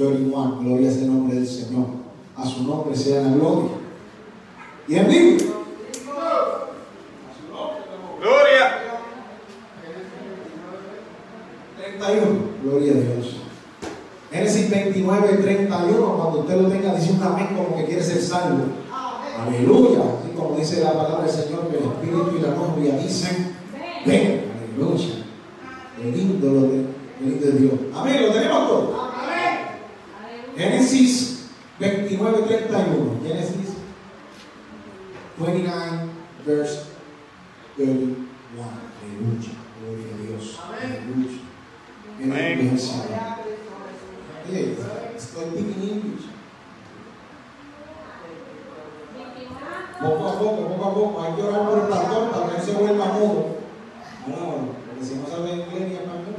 31. Gloria sea el nombre del Señor. A su nombre sea la gloria. Y en Biblia. Gloria. 31. Gloria a Dios. Génesis 29, 31. Cuando usted lo tenga, dice un amén como que quiere ser salvo. Aleluya. Así como dice la palabra del Señor, que el Espíritu y la novia dicen, ven. Aleluya. Qué lindo lo de, lindo es Dios. Amén. ¿Lo tenemos todo? Génesis 29, 31. Génesis 29, verse 31. Aleluya. Gloria a Dios. Aleluya. Amén. Gloria al Señor. Hey, estoy speaking English. Poco a poco, poco a poco, hay que orar por el pastor para que no se vuelva mudo. No, porque si no sabe inglés ni español,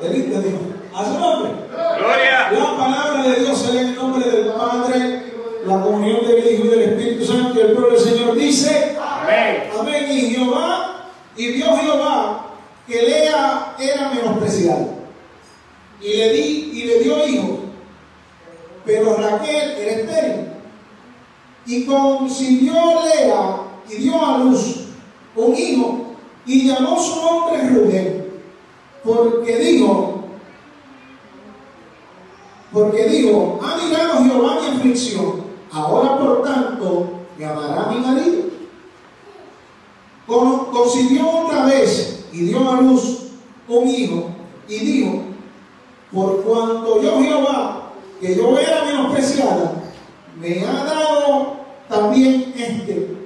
pues. Delito, Dios. A su nombre. Gloria. La palabra de Dios es en el nombre del Padre, la comunión del Hijo y del Espíritu Santo. Y el pueblo del Señor dice: Amén. Amén. Y Jehová, y vio Jehová que Lea era menospreciada. Y le di, y le dio hijo. Pero Raquel era estéril. Y concibió Lea y dio a luz un hijo. Y llamó su nombre Rubén. Porque dijo, porque dijo, ha mirado Jehová mi aflicción, ahora por tanto me amará mi marido. Con- Concibió otra vez y dio a luz un hijo y dijo, por cuanto yo Jehová, que yo era menospreciada, me ha dado también este.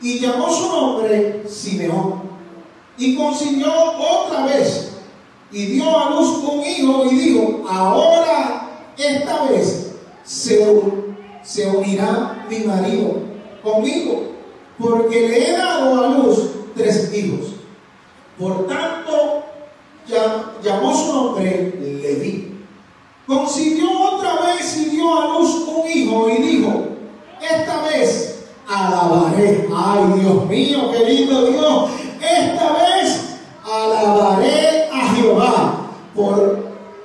Y llamó su nombre Simeón. Y concibió otra vez y dio a luz un hijo y dijo, ahora esta vez se, un- se unirá mi marido conmigo, porque le he dado a luz tres hijos. Por tanto, llam- llamó su nombre Leví. Concibió otra vez y dio a luz un hijo y dijo, esta vez alabaré. Ay, Dios mío, qué lindo Dios. Esta vez alabaré a Jehová. Por,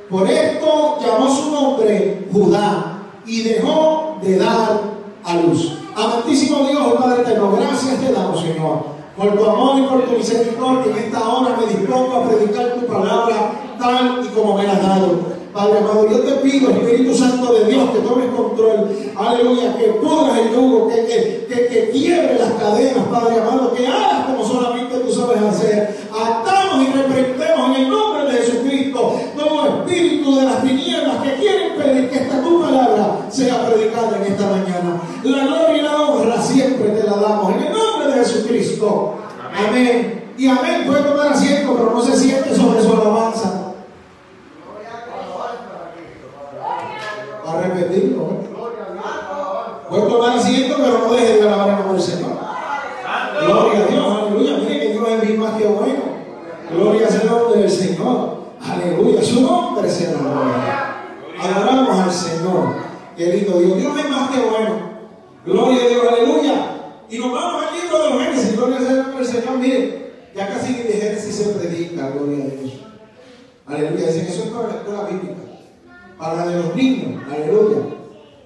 por esto llamó su nombre Judá y dejó de dar a luz. Amantísimo Dios, Padre eterno, gracias te damos, Señor, por tu amor y por tu misericordia. En esta hora me dispongo a predicar tu palabra tal y como me la has dado. Padre amado, yo te pido, Espíritu Santo de Dios, que tomes control. Aleluya, que pudras el yugo, que, que, que, que quiebre las cadenas, Padre amado, que hagas como solamente tú sabes hacer. Atamos y reprendemos en el nombre espíritu de las tinieblas que quieren pedir que esta tu palabra sea predicada en esta mañana. La gloria y la honra siempre te la damos en el nombre de Jesucristo. Amén. Y amén. Puede tomar asiento, pero no se siente sobre su alabanza. Va a repetirlo. ¿eh? Puede tomar asiento, pero no deje de alabar el nombre del Señor. Gloria a Dios, aleluya. Mire que Dios es bien más que bueno. Gloria sea el nombre del Señor. Aleluya. Su nombre sea la gloria. Adoramos al Señor. Querido Dios. Dios es más que bueno. Gloria a Dios, aleluya. Y nos vamos al libro de los Génesis. Gloria sea el nombre del Señor. Mire, ya casi ni de Génesis se predica. Gloria a Dios. Aleluya. Dicen que eso es para la escuela bíblica. Para la de los niños. Aleluya.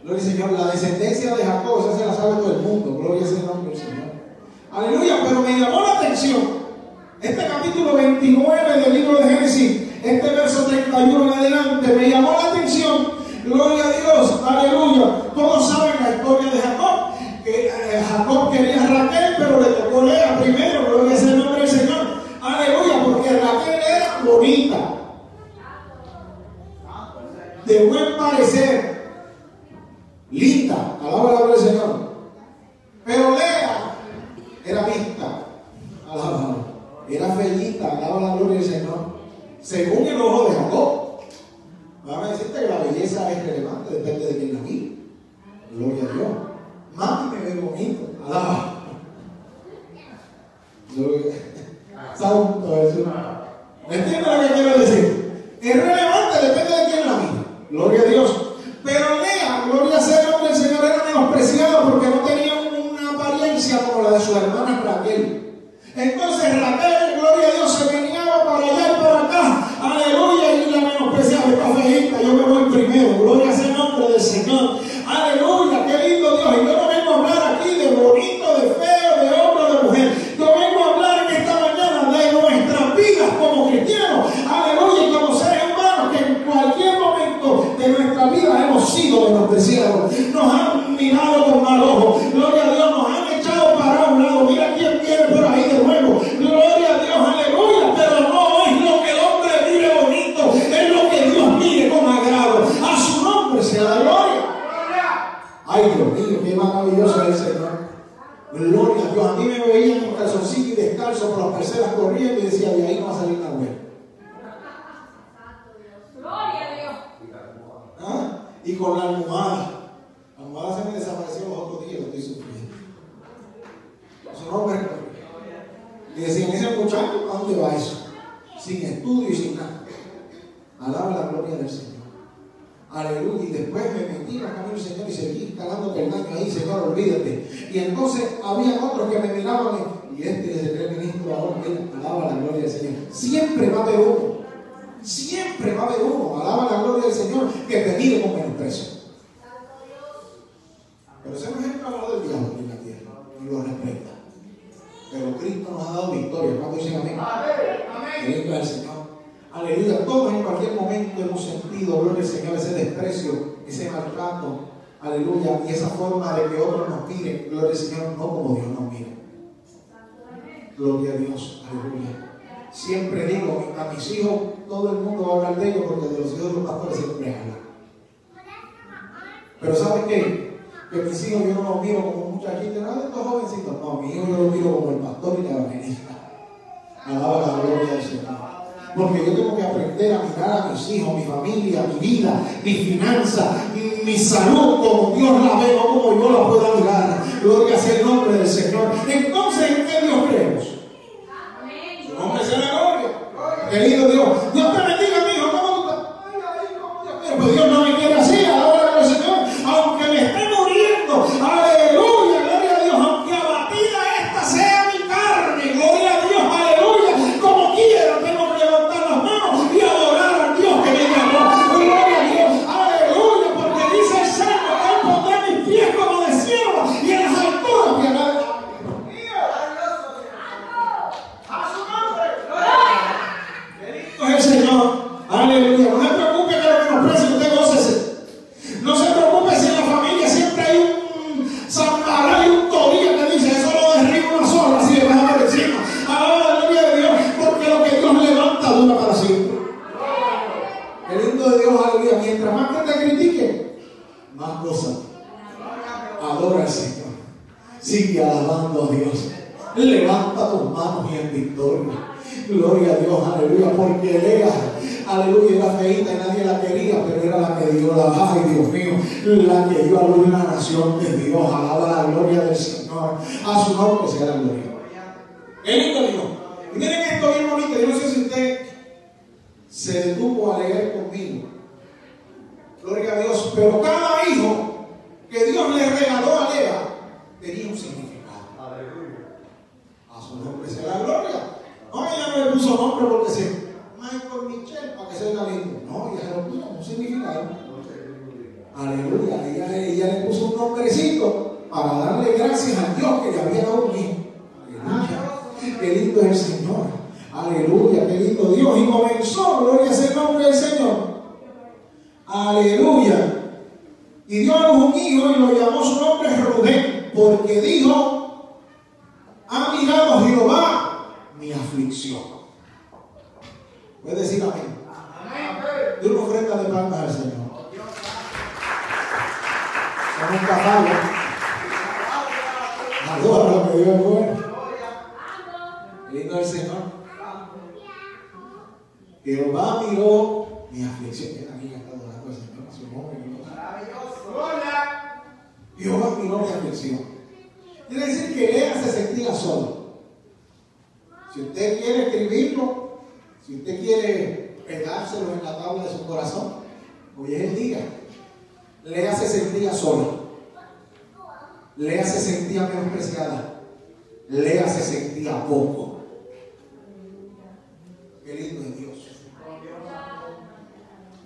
Gloria al Señor. La descendencia de Jacob, esa se la sabe todo el mundo. Gloria sea el nombre del Señor. Aleluya. Pero me llamó la atención. Este capítulo 29 del libro de Génesis, este verso 31 en adelante, me llamó la atención. Gloria a Dios. Aleluya. Todos saben la historia de Jacob. Que eh, Jacob quería a Raquel, pero le tocó Lea primero. Gloria sea el nombre del Señor. Aleluya. Porque Raquel era bonita de buen parecer, linda, alaba la gloria del Señor. Pero Lea era vista, alaba, era fellita, alaba la gloria del Señor, según el ojo de Jacob. Vamos a decirte que la belleza es relevante, depende de quién la mire. Gloria a Dios. Mami me ve bonito. Alaba. Santo Jesús. ¿Me entiendes lo que quiero decir? Es relevante, depende de quién la mira. Gloria a Dios. Pero Lea, gloria sea el nombre del Señor, era menospreciado porque no tenía una apariencia como la de su hermana Raquel. Entonces Raquel, gloria a Dios, se venía para allá y para acá. Aleluya. Y la menospreciaba. Esta feita, yo me voy primero. Gloria sea el nombre del Señor. Aleluya. Qué lindo Dios. Y yo no vengo a hablar aquí de bonito, de feo, de hombre, de mujer. Yo vengo a hablar en esta mañana de nuestras vidas como cristianos. Aleluya. Y como seres humanos que en cualquier momento de nuestra vida hemos sido menospreciados. Nos han mirado con mal ojo. Gloria a Dios. Nos han echado para un lado. Mira quién viene por ahí de nuevo. Gloria a Dios. Aleluya. Pero no es lo que el hombre mire bonito. Es lo que Dios mire con agrado. A su nombre sea la gloria. Ay, Dios mío, qué maravilloso es el Señor. Gloria a Dios. A mí me veían con calzoncillo y descalzo por las parcelas corriendo y decía, de ahí no va a salir la buena. Gloria a Dios. ¿Ah? Y con la almohada. La almohada se me desapareció los otros días, lo estoy sufriendo. Su nombre Y decían, ese ¿a eso? Sin estudio y sin nada. Alaba la gloria del Señor. Aleluya. Y después me metí en la camino del Señor y seguí calando peldaño ahí, Señor, olvídate. Y entonces había otros que me miraban y este es el primer ministro ahora, mira, alaba la gloria del Señor. Siempre va a haber uno. Siempre va a haber uno, alaba la gloria del Señor, que te mire con menosprecio. Pero ese no es el trabajo del diablo en la tierra, y lo respeta. Pero Cristo nos ha dado victoria. ¿Cuánto dicen amén? Gloria al Señor. Aleluya. Todos en cualquier momento hemos sentido, gloria al Señor, ese desprecio, ese maltrato. Aleluya. Y esa forma de que otros nos miren, gloria al Señor, no como Dios nos mira. Gloria a Dios. Aleluya. Siempre digo a mis hijos, todo el mundo va a hablar de ellos porque de los hijos de los pastores siempre hablan. Pero ¿saben qué? Que mis hijos yo no los miro como un muchachito, de estos jovencitos. No, mis hijos yo los miro como el pastor y la evangelista. Alaba la gloria del Señor. Porque yo tengo que aprender a mirar a mis hijos, mi familia, mi vida, mi finanza, mi, mi salud, como Dios la ve, no como yo la pueda mirar. Gloria sea el nombre del Señor. Entonces, ¿en qué Dios creemos? Su nombre sea la gloria. Querido Dios, Dios te bendiga, Qué lindo es el Señor. Aleluya, qué lindo Dios. Y comenzó, gloria sea el nombre del Señor. Aleluya. Y dio a luz un hijo y lo llamó su nombre Rubén, porque dijo, ha mirado Jehová mi aflicción. Puedes decir amén. De una ofrenda de palmas al Señor. Son un caballo. Adora lo que Dios es bueno. Lindo el Señor. Jehová miró mi aflicción. Aquí está adorando al Señor. a Su nombre. Jehová miró mi aflicción. Quiere decir que Lea se sentía solo. Si usted quiere escribirlo, si usted quiere pegárselo en la tabla de su corazón, hoy es el día. Lea se sentía sola. Lea se sentía menospreciada. Lea se sentía poco. Qué lindo es Dios.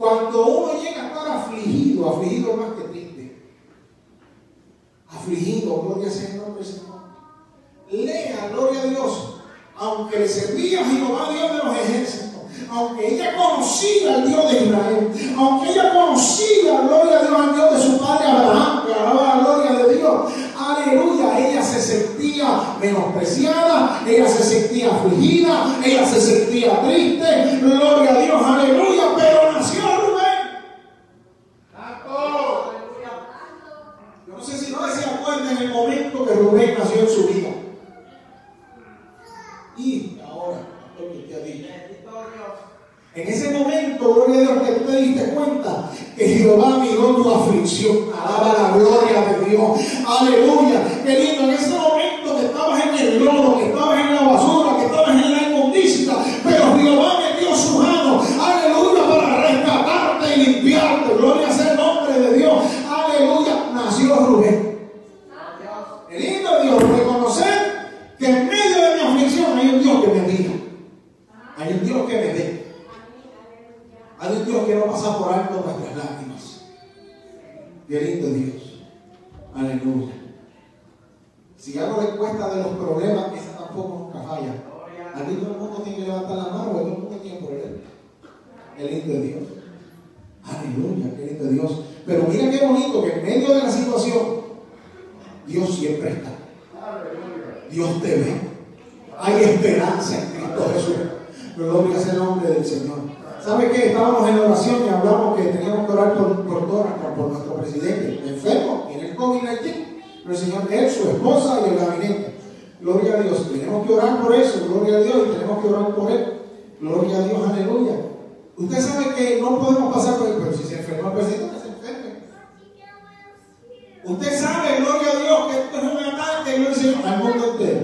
Cuando uno llega a estar afligido, afligido más que triste, afligido, gloria al Señor, Señor. Lea, gloria a Dios, aunque le servía a Jehová Dios de los ejércitos, aunque ella conocía al Dios de Israel, aunque ella conocía, gloria a Dios, al Dios de su padre Abraham, que alaba la gloria de Dios, aleluya, ella se sentía menospreciada, ella se sentía afligida, ella se sentía triste, gloria a Dios, aleluya, pero nació Rubén. Yo no sé si ustedes se acuerdan en el momento que Rubén nació en su vida. Y ahora, lo que te ha dicho. En ese momento, gloria a Dios, que tú te diste cuenta que Jehová miró tu aflicción. Alaba la gloria de Dios. Aleluya. Qué lindo. En ese momento que estabas en el lodo, que estabas en la basura, que estabas en la inmundicia, pero Jehová metió su mano. Aleluya. Para rescatarte y limpiarte. Gloria sea el nombre de Dios. Aleluya. Nació Rubén. Qué lindo Dios. Reconocer que en medio de mi aflicción hay un Dios que me mira. Hay un Dios que me ve. Hay un Dios que no pasa por alto nuestras lágrimas. Qué lindo Dios. Aleluya. Si algo le cuesta de los problemas, esa tampoco nunca falla. Aquí todo el mundo tiene que levantar la mano, todo el mundo tiene problema. Qué lindo Dios. Aleluya, qué lindo Dios. Pero mira qué bonito que en medio de la situación, Dios siempre está. Dios te ve. Hay esperanza en Cristo Jesús. Gloria sea el nombre del Señor. ¿Sabe qué? Estábamos en oración y hablamos que teníamos que orar por, por, todas, por, por nuestro presidente, enfermo, tiene el COVID-19, pero el Señor, él, y el gabinete. Gloria a Dios. Tenemos que orar por eso, gloria a Dios, y tenemos que orar por él. Gloria a Dios, aleluya. Usted sabe que no podemos pasar por él, pero si se enferma el presidente, que se enferme. Usted sabe, gloria a Dios, que esto es un ataque, gloria al mundo entero.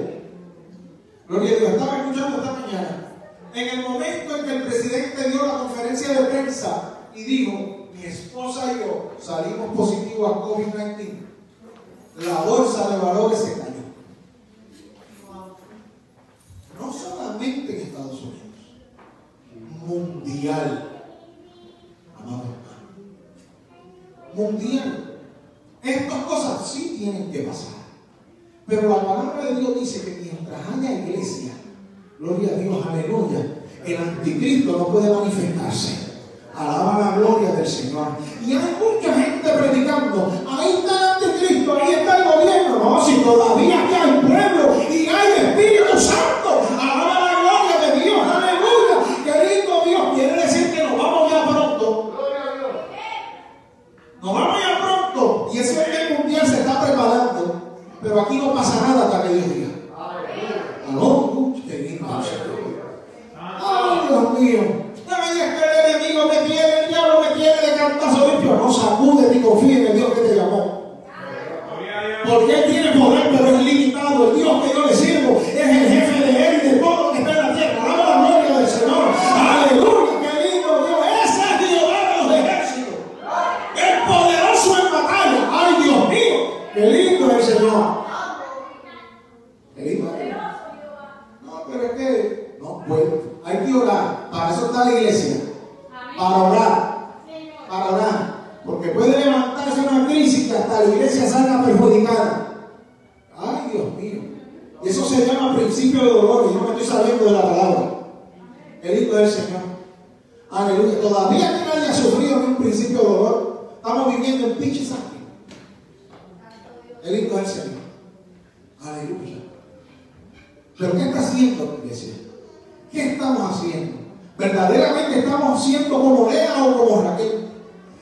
Gloria a Dios. Estaba escuchando esta mañana. En el momento en que el presidente dio la conferencia de prensa y dijo, mi esposa y yo salimos positivos a COVID-19, la bolsa de valores se cayó. No solamente en Estados Unidos, mundial. Amado. Mundial. Estas cosas sí tienen que pasar. Pero la palabra de Dios dice que mientras haya iglesia, gloria a Dios, aleluya, el anticristo no puede manifestarse. Alaba la gloria del Señor. Y hay mucha gente predicando, ahí está todavía aquí hay pueblo y hay Espíritu Santo. Alaba la gloria de Dios, aleluya. Qué lindo Dios, quiere decir que nos vamos ya pronto. Nos vamos ya pronto. Y ese orden mundial se está preparando. Pero aquí no pasa nada hasta que Dios diga. Aló, qué lindo Ay, Dios mío. Ay, es que el enemigo me tiene, el diablo me tiene de cantazo limpio. No sacude ni confíe en el Dios que te llamó. Porque Él tiene poder, pero es limitado. El Dios que yo le sirvo es el jefe de Él y de todo lo que está en la tierra. Alaba la gloria del Señor. Aleluya, qué lindo Dios. Ese es Jehová de los ejércitos. El poderoso en batalla. Ay, Dios mío. Qué lindo es el Señor. Qué lindo es. No, pero es que no puede. Hay que orar. Para eso está la iglesia. Para orar. Para orar. Porque puede levantarse una crisis que hasta la iglesia salga perjudicada. Ay, Dios mío. Y eso se llama principio de dolor. Y no me estoy saliendo de la palabra. El Hijo del Señor. Aleluya. Todavía que nadie ha sufrido ni un principio de dolor. Estamos viviendo en pinche sangre. El Hijo del Señor. Aleluya. Pero ¿qué está haciendo la iglesia? ¿Qué estamos haciendo? ¿Verdaderamente estamos siendo como Lea o como Raquel?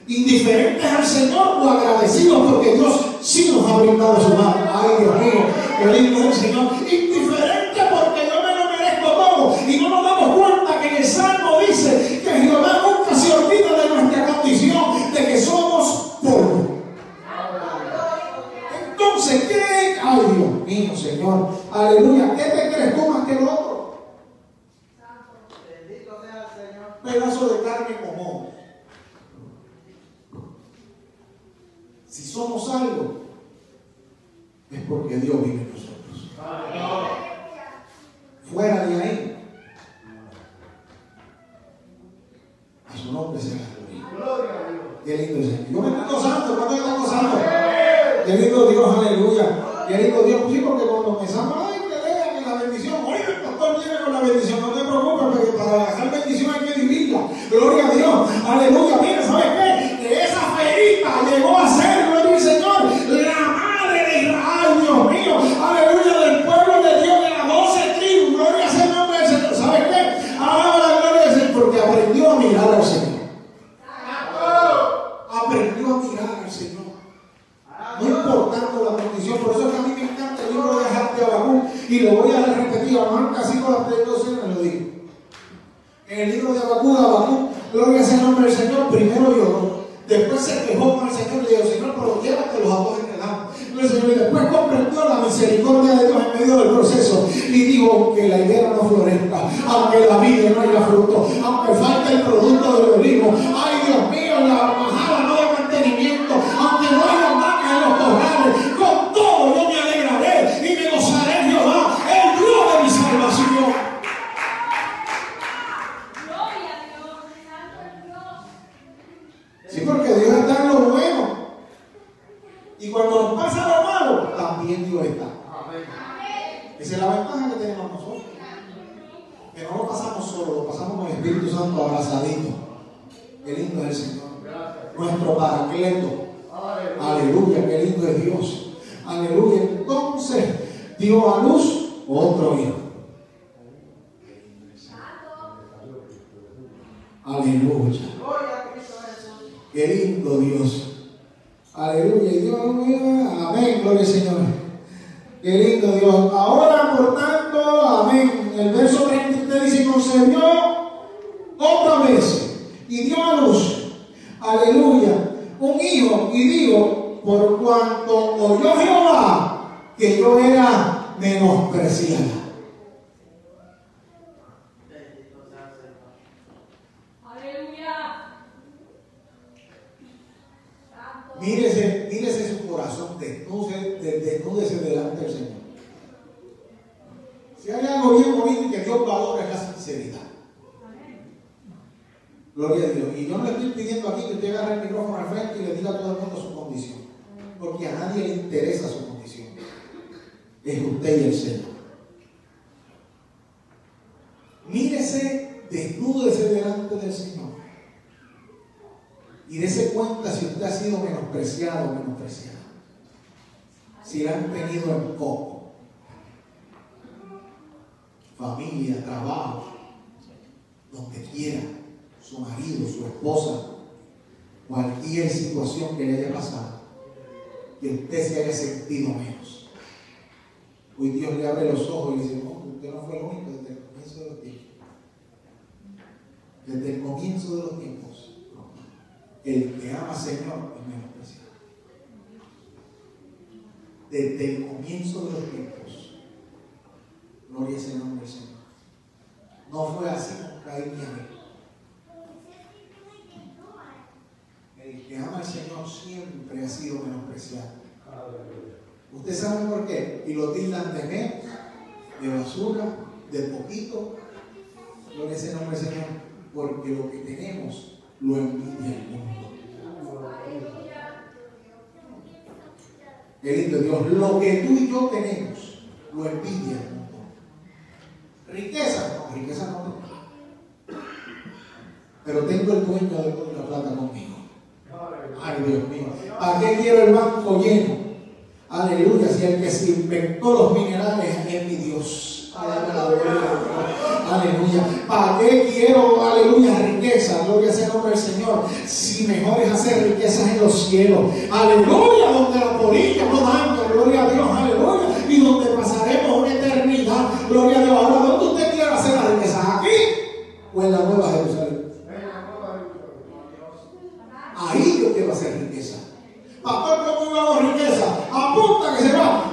Indiferentes al Señor o agradecidos porque Dios sí nos ha brindado su mano. Ay, Dios mío, qué lindo es el Señor. Indiferente porque yo me lo merezco todo. Y no nos damos cuenta que en el Salmo dice que Jehová nunca se olvida de nuestra condición, de que somos polvo. entonces, ¿qué? Ay, Dios mío, Señor. Aleluya. ¿Qué te crees tú más que el otro? Bendito sea el Señor. Pedazo de carne común. Si somos algo, es porque Dios vive en nosotros. Fuera de ahí, a su nombre sea la gloria. Dios. Qué lindo es Señor. Yo me estoy gozando, ¿cuánto me estoy gozando? Qué lindo Dios, aleluya. Qué lindo Dios. Sí, porque cuando pensamos, ay, que lean la bendición, oye, el pastor viene con la bendición, no te preocupes, porque para hacer bendición hay que vivirla. Gloria a Dios, aleluya. Mira, ¿sabes qué? Que esa ferita llegó a Y cuando nos pasa lo malo, también Dios está. Esa es la ventaja que tenemos nosotros. Que no lo pasamos solo, lo pasamos con el Espíritu Santo abrazadito. Qué lindo es el Señor. Nuestro paracleto. Aleluya. Qué lindo es Dios. Aleluya. Entonces dio a luz otro hijo. Aleluya. Qué lindo Dios. Aleluya. Amén, gloria al Señor. Qué lindo Dios. Ahora, por tanto, amén. El verso 33 dice: concebió otra vez y dio a luz. Aleluya. Un hijo. Y digo: por cuanto oyó Jehová que yo era menospreciada. Aleluya. Mírese, corazón, desnúdese, de- desnúdese delante del Señor. Si hay algo bien bonito que Dios valora es la sinceridad. Gloria a Dios. Y yo no le estoy pidiendo aquí que usted agarre el micrófono al frente y le diga a todo el mundo su condición. Porque a nadie le interesa su condición. Es usted y el Señor. Mírese, desnúdese delante del Señor. Y dése cuenta si usted ha sido menospreciado o menospreciado. Si han tenido en poco. Familia, trabajo, donde quiera, su marido, su esposa, cualquier situación que le haya pasado, que usted se haya sentido menos. Hoy Dios le abre los ojos y dice, no, usted no fue el único desde el comienzo de los tiempos. Desde el comienzo de los tiempos, el que ama al Señor es menospreciado. Desde el comienzo de los tiempos, gloria es el nombre del Señor. No fue así con Caín y Abel. El que ama al Señor siempre ha sido menospreciado. ¿Usted sabe por qué? Y lo tildan de menos, de basura, de poquito. Gloria es el nombre del Señor. Porque lo que tenemos lo envidia el mundo. Qué lindo Dios. Lo que tú y yo tenemos lo envidia mundo. Riqueza, no, riqueza no tengo. Pero tengo el dueño de toda la plata conmigo. Ay, Dios mío. ¿Para qué quiero el banco lleno? Aleluya. Si el que se inventó los minerales es mi Dios. Aleluya. ¿Para qué quiero, aleluya, riqueza? Gloria sea el nombre del Señor. Si mejor es hacer riquezas en los cielos. Aleluya. Donde la polilla no daña. Gloria a Dios. Aleluya. Y donde pasaremos una eternidad. Gloria a Dios. Ahora, ¿dónde usted quiere hacer las riquezas? ¿Aquí o en la Nueva Jerusalén? Ahí yo quiero hacer riqueza. Pastor, ¿cómo íbamos riqueza? Apunta que se va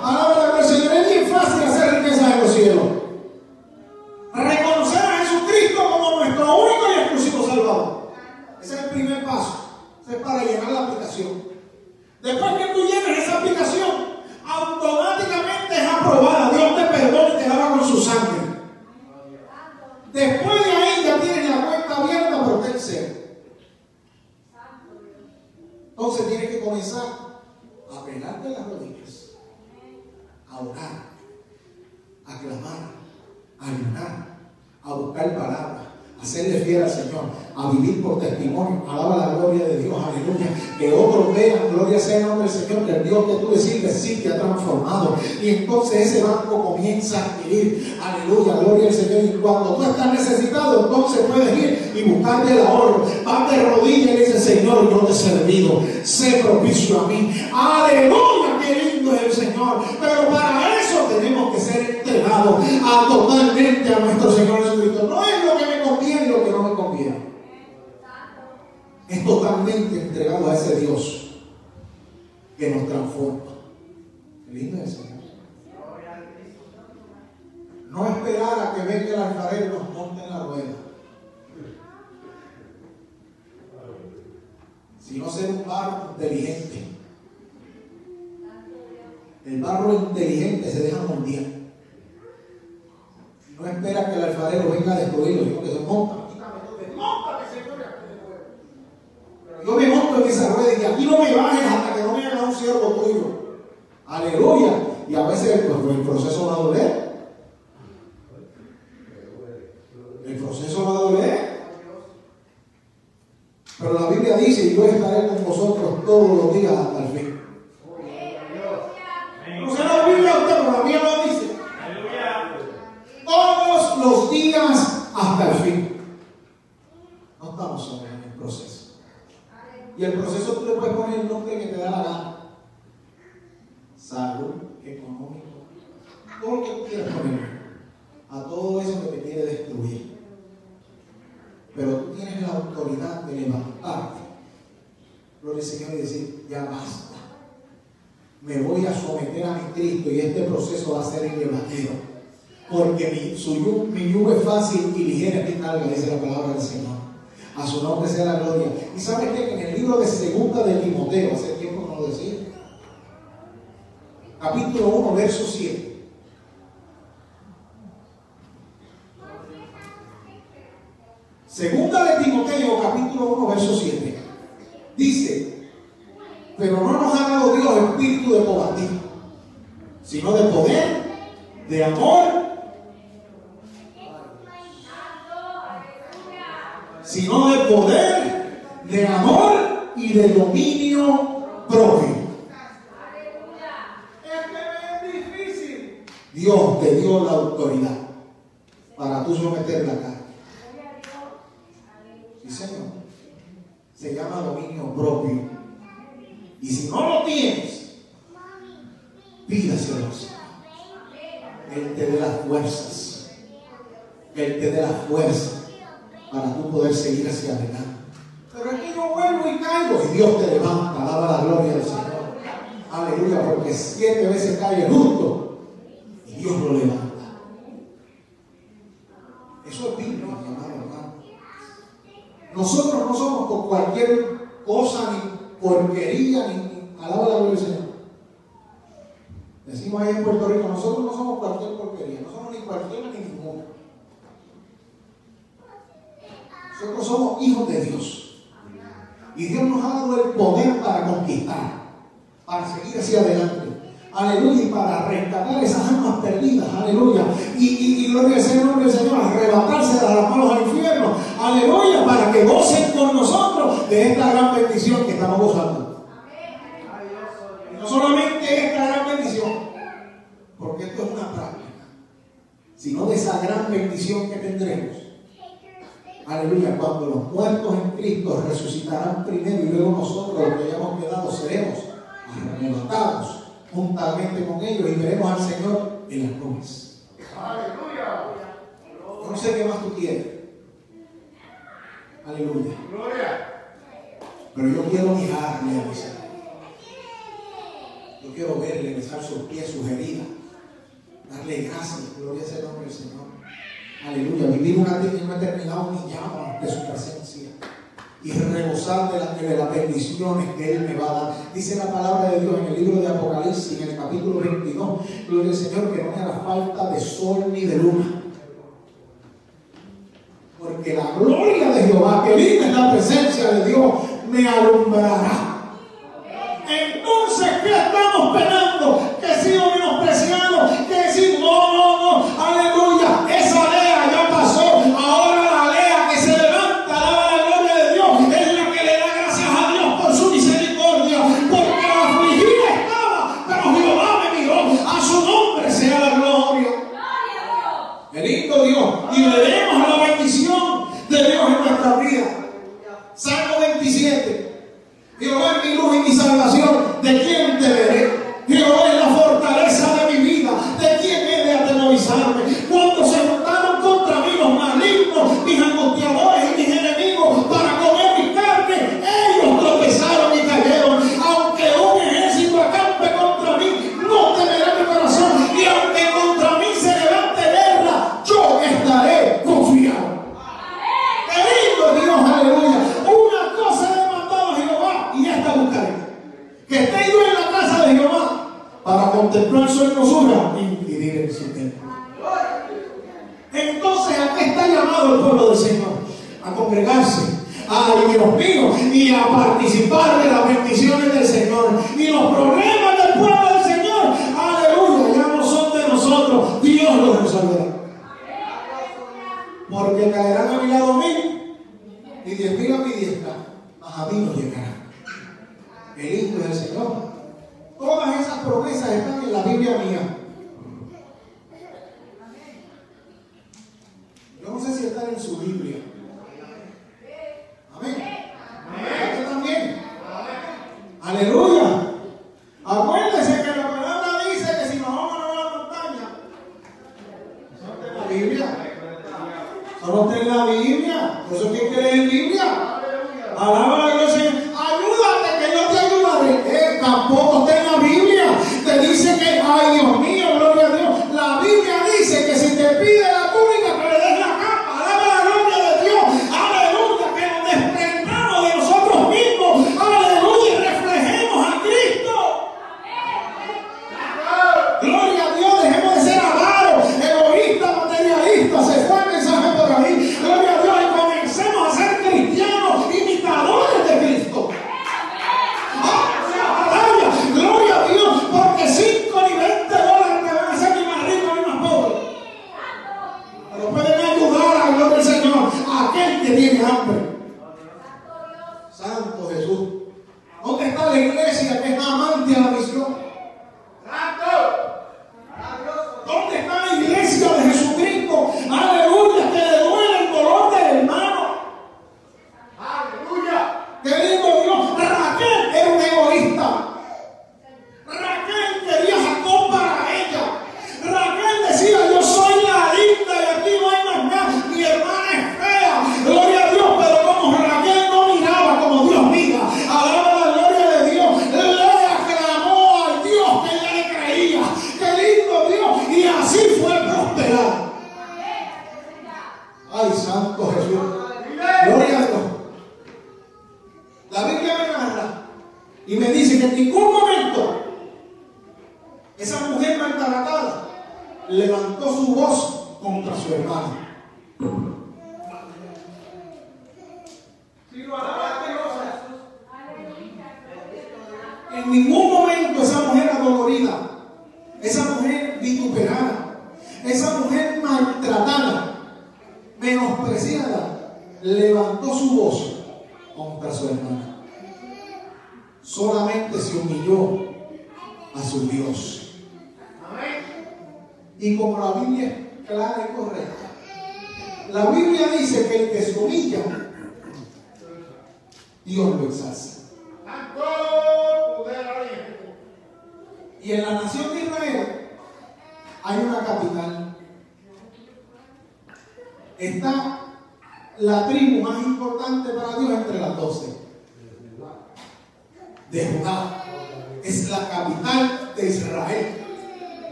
a orar, a clamar, a ayunar, a buscar palabras, a serle fiel al Señor, a vivir por testimonio. Alaba la gloria de Dios, aleluya. Que otros vean, gloria sea el nombre del Señor, que el Dios que tú le sirves sí te ha transformado. Y entonces ese banco comienza a adquirir, aleluya, gloria al Señor. Y cuando tú estás necesitado, entonces puedes ir y buscarte el ahorro. Vas de rodillas y le dices, Señor, yo te he servido, sé propicio a mí. Aleluya, qué lindo es el Señor. Pero para eso tenemos que ser entregados a totalmente a nuestro Señor Jesucristo. No es lo que me conviene y lo que no me conviene. Es totalmente entregado a ese Dios que nos transforma. Qué lindo es. No esperar a que venga el alfarero monte en la rueda. Sino ser un barro inteligente. El barro inteligente se deja moldear. No espera que el alfarero venga a destruirlo, sino que se monta. Móntame, Señor, y aquí de nuevo. Pero yo me monto en esa rueda y aquí no me bajes hasta que no me hagas un siervo tuyo. Aleluya. Y a veces pues, el proceso va a doler. El proceso va a doler. Pero la Biblia dice, y yo estaré con vosotros todos los días hasta el fin. No sé la Biblia usted, pero la mía lo dice. Todos los días hasta el fin. No estamos solos en el proceso. Y el proceso tú le puedes poner el nombre que te da la gana. Salud, económico, todo lo que tú quieras poner. A todo eso que te quiere destruir. Pero tú tienes la autoridad de levantarte. Gloria al Señor y decir, ya basta. Me voy a someter a mi Cristo y este proceso va a ser llevadero. Porque mi, su yugo, mi yugo es fácil y ligera es mi carga, dice la palabra del Señor. A su nombre sea la gloria. Y sabes que en el libro de segunda de Timoteo, hace tiempo no lo decía, capítulo 1, verso 7. Segunda de Timoteo, capítulo 1, verso 7. Dice, pero no nos ha dado Dios espíritu de cobardía, sino de poder, de amor, sino de poder, de amor y de dominio propio. Dios te dio la autoridad para tú someter la carne. Sí, Señor. Se llama dominio propio. Y si no lo tienes, pídaselo. Él te dé las fuerzas. Él te dé las fuerzas para tú poder seguir hacia adelante. Pero aquí yo vuelvo y caigo y Dios te levanta. Alaba la gloria del Señor. Aleluya, porque siete veces cae el justo y Dios lo levanta. Eso es amado hermano. Nosotros no somos por cualquier cosa, ni porquería, ni alaba la gloria del Señor. Decimos ahí en Puerto Rico, nosotros no somos cualquier porquería, no somos ni cualquiera ni ninguna. Nosotros somos hijos de Dios. Y Dios nos ha dado el poder para conquistar, para seguir hacia adelante. Aleluya, y para rescatar esas almas perdidas, aleluya. Y, y, y gloria sea el nombre del Señor, arrebatarse de las manos al infierno, aleluya, para que gocen con nosotros de esta gran bendición que estamos gozando. Y no solamente esta gran bendición, porque esto es una práctica, sino de esa gran bendición que tendremos. Aleluya, cuando los muertos en Cristo resucitarán primero y luego nosotros, los que hayamos quedado, seremos arrebatados juntamente con ellos y veremos al Señor en las nubes. Yo no sé qué más tú quieres. Aleluya. Pero yo quiero mirarle a mi Señor. Yo quiero verle, besar sus pies, sus heridas. Darle gracias. Gloria sea el nombre del Señor. Aleluya. Vivir una, una eternidad humillada de su presencia. Y rebosar de, la, de las bendiciones que Él me va a dar. Dice la palabra de Dios en el libro de Apocalipsis, en el capítulo 22. Gloria al Señor, que no me hará falta de sol ni de luna. Porque la gloria de Jehová, que vive en la presencia de Dios, me alumbrará. Entonces, ¿qué estamos esperando? Están en su Biblia.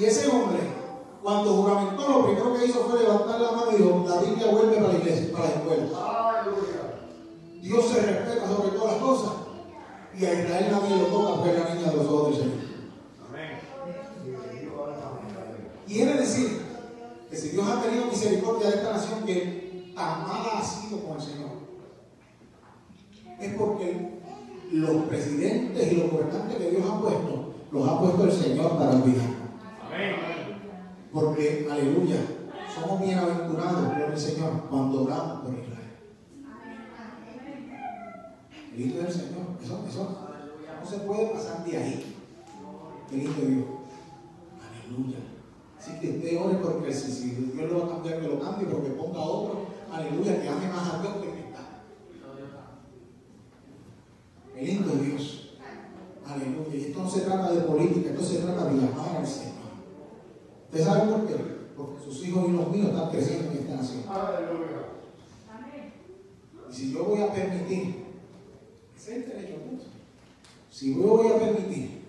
Y ese hombre, cuando juramentó, lo primero que hizo fue levantar la mano y dijo, la Biblia vuelve para la iglesia, para la escuela. Dios se respeta sobre todas las cosas. Y a Israel nadie lo toca es la niña de los ojos del Señor. Amén. Quiere decir que si Dios ha tenido misericordia de esta nación que tan mala ha sido con el Señor, es porque los presidentes y los gobernantes que Dios ha puesto, los ha puesto el Señor para olvidar. Porque, aleluya, somos bienaventurados, gloria al Señor, cuando oramos por Israel. El Hijo del Señor, eso, eso no se puede pasar de ahí. El de Dios. Aleluya. Así que usted ore porque si, si Dios lo va a cambiar, que lo cambie, pero que ponga otro, aleluya, que ame más a Dios que el que está. El lindo Dios. Aleluya. Y esto no se trata de política, esto se trata de amar al Señor. ¿Usted sabe por qué? Porque sus hijos y los míos están creciendo en esta nación. Aleluya. Y si yo voy a permitir, ese es el derecho. Si yo voy a permitir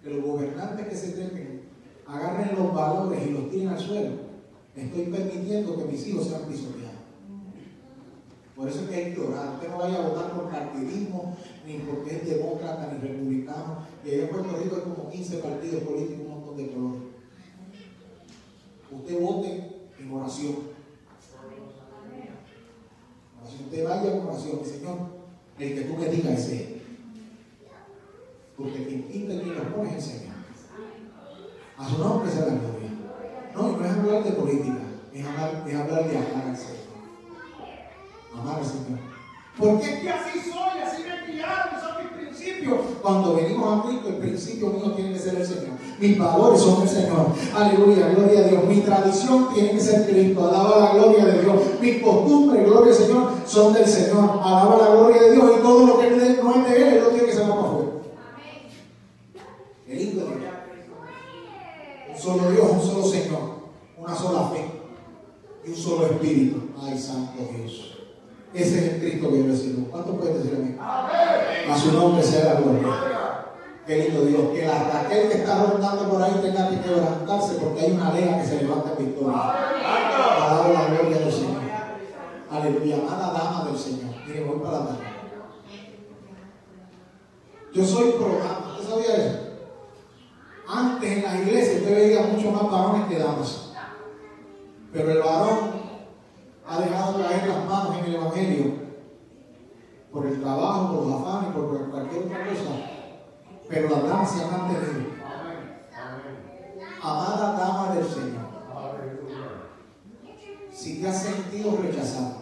que los gobernantes que se trepen agarren los valores y los tiren al suelo, estoy permitiendo que mis hijos sean pisoteados. Por eso es que hay que orar. Usted no vaya a votar por partidismo, ni porque es demócrata, ni republicano. Y allá en Puerto Rico hay como 15 partidos políticos, un montón de colores. Usted vote en oración. Si usted vaya en oración, Señor, el que tú me digas es Él. Porque quien quita y quien lo pone es el Señor. A su nombre sea la gloria. No, no es hablar de política, es hablar, es hablar de amar al Señor. Amar al Señor. Porque es que así soy, así me criaron, son mis principios. Cuando venimos a Cristo, el principio mío tiene que ser el Señor. Mis valores son el Señor. Aleluya, gloria a Dios. Mi tradición tiene que ser Cristo. Alaba la gloria de Dios. Mis costumbres, gloria al Señor, son del Señor. Alaba la gloria de Dios y todo lo que no es de Él, Él lo tiene que sacar para afuera. El lindo Dios. Un solo Dios, un solo Señor, una sola fe y un solo Espíritu. Ay, Santo Dios. Ese es el Cristo que yo recibo. ¿Cuánto puede decir a mí? A su nombre sea la gloria. Qué lindo Dios. Que la que está rondando por ahí tenga que quebrantarse porque hay una lea que se levanta en victoria. Alaba la gloria del Señor. Aleluya. Amada dama del Señor. Mire, voy para la dama. Yo soy programa. ¿Usted sabía eso? Antes en la iglesia usted veía mucho más varones que damas. Pero el varón ha dejado caer las manos en el Evangelio por el trabajo, por los afanes, por cualquier otra cosa. Pero las damas se han mantenido. Amada dama del Señor, si te has sentido rechazada,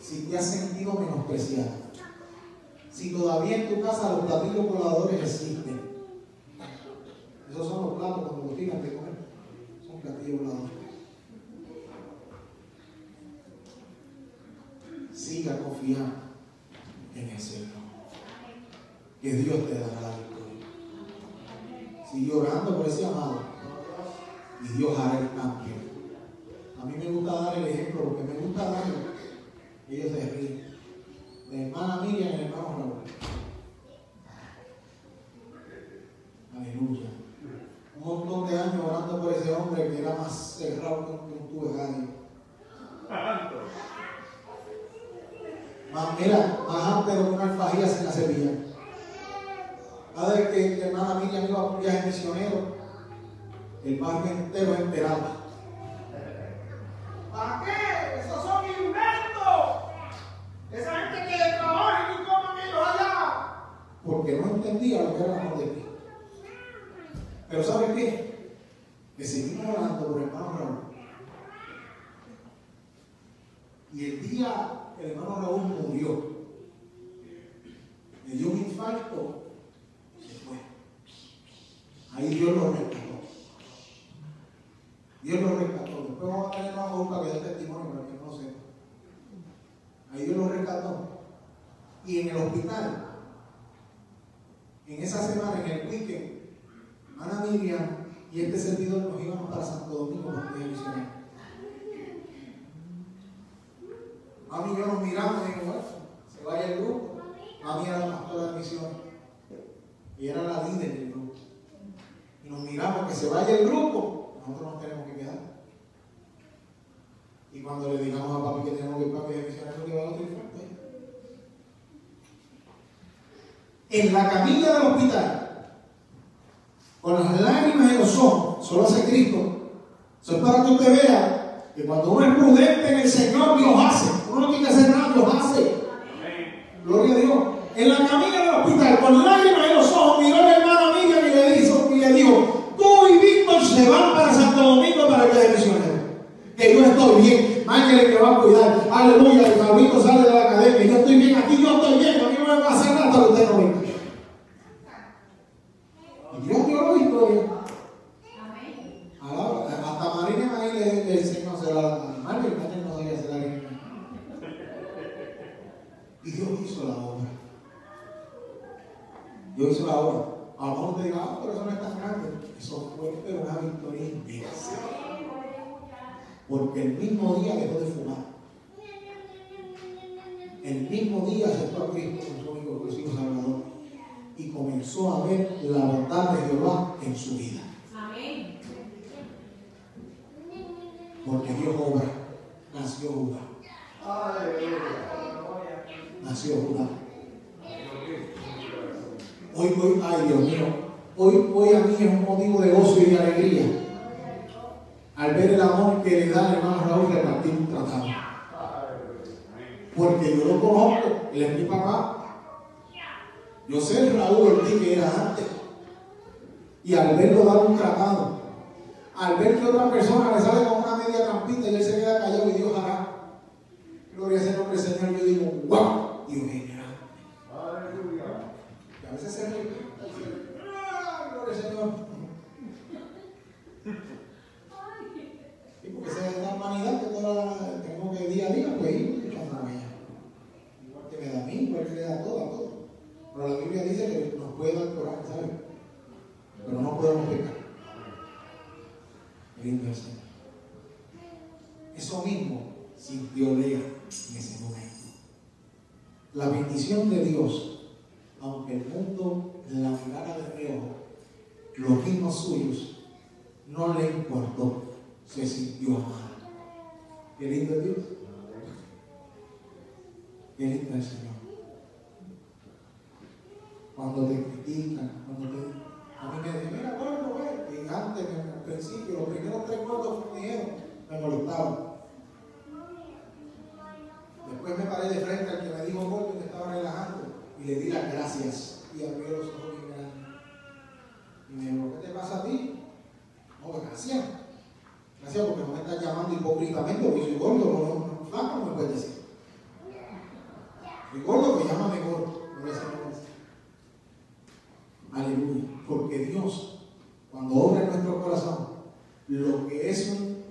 si te has sentido menospreciada, si todavía en tu casa los platillos voladores existen, esos son los platos cuando los tiran de comer, son platillos voladores. Siga confiando en el Señor, que Dios te dará la victoria. Sigue orando por ese amado y Dios hará el cambio. A mí me gusta dar el ejemplo porque me gusta darlo. Ellos se ríen. La hermana Miriam y el hermano Raúl. Aleluya. Un montón de años orando por ese hombre que era más cerrado que un tubo de radio. Santo. Más, mira, más áspero que una alfajía sin la Sevilla. Cada vez que la hermana Miriam iba a un viaje misionero, el barrio entero enteraba. ¿Para qué? Esos son inventos. Esa gente que trabaja y coman ellos allá. Porque no entendía lo que era el amor de Cristo. Pero ¿sabe qué? Que seguimos orando por el hermano Raúl. Y el día que el hermano Raúl murió, le dio un infarto, se fue. Ahí Dios lo rescató. Dios lo rescató. Después vamos a tener una boca que dé testimonio para que no lo. Ahí Dios lo rescató. Y en el hospital, en esa semana, en el weekend, Ana Miriam y este servidor nos íbamos para Santo Domingo para estudiar misionero. Mami y yo nos miramos y dijimos, se vaya el grupo. Mami era la pastora de misiones. Y era la líder nos miramos que se vaya el grupo, nosotros nos tenemos que quedar. Y cuando le digamos a papi que tenemos que ir papi de misionero, le va a otro infarto. En la camilla del hospital, con las lágrimas en los ojos, solo hace Cristo. Eso es para que usted vea que cuando uno es prudente en el Señor, Dios hace. Uno no tiene que hacer nada, Dios hace. Gloria a Dios. En la camilla del hospital, con lágrimas en los ojos, miró a la hermana amiga y le dijo, y le dijo, tú y Víctor se van para Santo Domingo para que de misionero. Que yo estoy bien, Ángel me va a cuidar. Aleluya, el Fabito sale de la academia. Yo estoy bien, aquí yo estoy bien, a mí no me va a hacer nada hasta que usted no venga. Y Dios dio la victoria. Amén. Alaba, Hasta Marina ahí le, le enseñó a hacer la Marina, Marina no sabía hacer la Y Dios hizo la obra. Dios hizo la obra. A lo mejor te diga, ah, pero eso no es tan grande. Eso fue pero una victoria inmensa. Porque el mismo día dejó de fumar. El mismo día aceptó a Cristo como su único exclusivo Salvador. Y comenzó a ver la bondad de Jehová en su vida. Amén. Porque Dios obra. Nació Judá. Nació Judá. Hoy, hoy, ay Dios mío, hoy, hoy a mí es un motivo de gozo y de alegría al ver el amor que le da el hermano Raúl repartir un tratado. Porque yo lo conozco, él es mi papá. Yo sé el Raúl Ortiz que era antes. Y al verlo dar un tratado, al ver que otra persona le sale con una media trampita y él se queda callado y Dios hará. Gloria sea el nombre Señor, yo digo, wow, Dios. Y a veces se ríe. ¡Ah, Gloria al Señor. Sí, porque esa es la humanidad que toda tengo que día a día pues ir echando huella. Igual que me da a mí, igual que le da a todo, a todo. Pero la Biblia dice que nos puede dar coraje, ¿sabes? Pero no podemos pecar. Lindo Señor. Eso mismo sintió Lea en ese momento. La bendición de Dios, aunque el mundo la mirara de reojo, los mismos suyos no le importó, se sintió amado. Qué lindo Dios. Qué lindo el Señor. Cuando te critican, cuando te. A mí me dicen, mira, bueno, ve, y antes, en el principio, los primeros tres cuartos que me dijeron, me molestaban. Después me paré de frente al que me dijo gordo y me estaba relajando y le di las gracias y abrió los ojos. Y me dijo, ¿qué te pasa a ti? No, gracias. Gracias porque no me estás llamando hipócritamente porque soy gordo, no, no, flaco me puedes decir. Soy gordo, pues llámame gordo. Aleluya. Porque Dios, cuando obra en nuestro corazón, lo que es un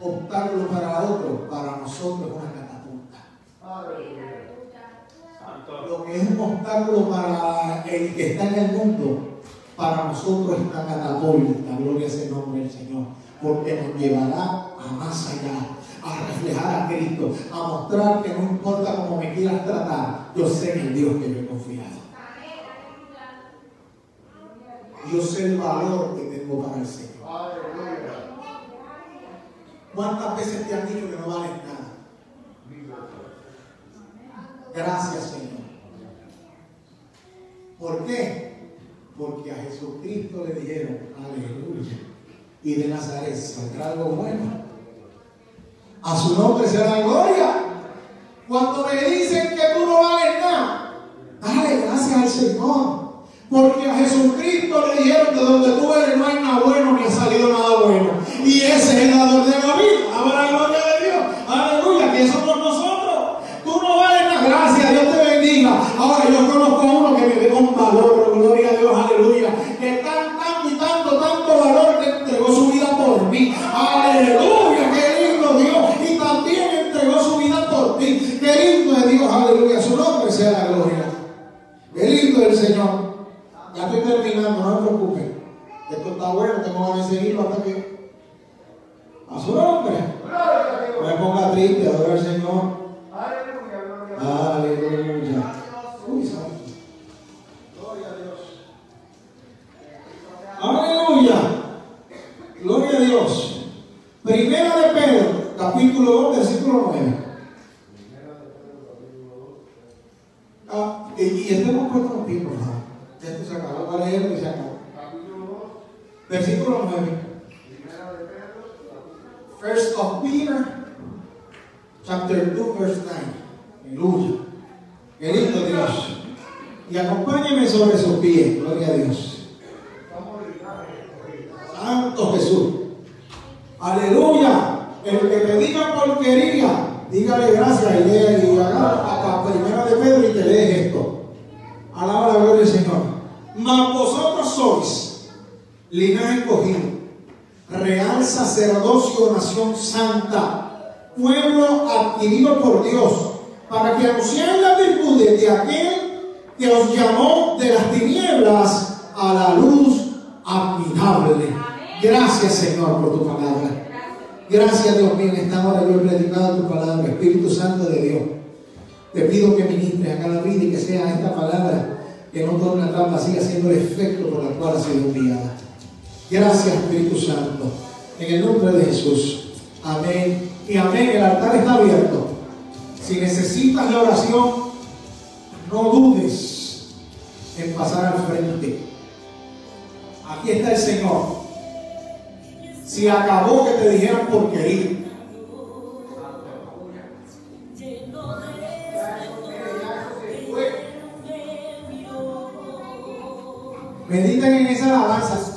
obstáculo para otro, para nosotros es una catapulta. Santo. Lo que es un obstáculo para el que está en el mundo, para nosotros es una catapulta. Gloria sea el nombre del Señor. Porque nos llevará a más allá, a reflejar a Cristo, a mostrar que no importa cómo me quieras tratar, yo sé en el Dios que yo he confiado. Yo sé el valor que tengo para el Señor. ¿Cuántas veces te han dicho que no vales nada? Gracias, Señor. ¿Por qué? Porque a Jesucristo le dijeron, aleluya. Y de Nazaret saldrá algo bueno. A su nombre será gloria. Cuando me dicen que tú no vales nada, dale gracias al Señor. Porque a Jesucristo le dijeron de donde tú eres no hay nada bueno ni a uno que me ve con valor, gloria a Dios, aleluya. Que tan, tanto y tanto, tanto valor que entregó su vida por mí. Aleluya, qué lindo Dios. Y también entregó su vida por ti. Qué lindo es Dios, aleluya. Su nombre sea la gloria. Qué lindo es el Señor. Ya estoy terminando, no me preocupen. Esto está bueno, tengo ganas de seguirlo hasta que. A su nombre. No me ponga triste, adora al Señor. Aleluya. Uy, santo. Gloria a Dios. Aleluya. de Dios. Primera de Pedro, capítulo 2, versículo 9. Ah, y, y estemos puestos en pie, por favor. Esto se acabó, voy a leer y se acabó. Versículo 9. First of Peter, chapter 2, verse 9. Aleluya. Qué lindo Dios. Y acompáñeme sobre sus pies, gloria a Dios. Santo Jesús. Aleluya. El que te diga porquería, dígale gracias y lea y haga a primera de Pedro y te lees esto. Alaba la gloria del Señor. Mas vosotros sois linaje escogido, real sacerdocio, nación santa, pueblo adquirido por Dios, para que anunciéis las virtudes de aquel que os llamó de las tinieblas a la luz admirable. Gracias Señor por tu palabra. Gracias Dios mío, en esta hora yo he predicado tu palabra, Espíritu Santo de Dios. Te pido que ministres a cada vida y que sea esta palabra que no torne atrás vacía, haciendo el efecto por el cual ha sido enviada. Gracias Espíritu Santo. En el nombre de Jesús. Amén. Y amén. El altar está abierto. Si necesitas la oración, no dudes en pasar al frente. Aquí está el Señor. Si acabó que te dijeran porquería. Mediten en esa alabanza.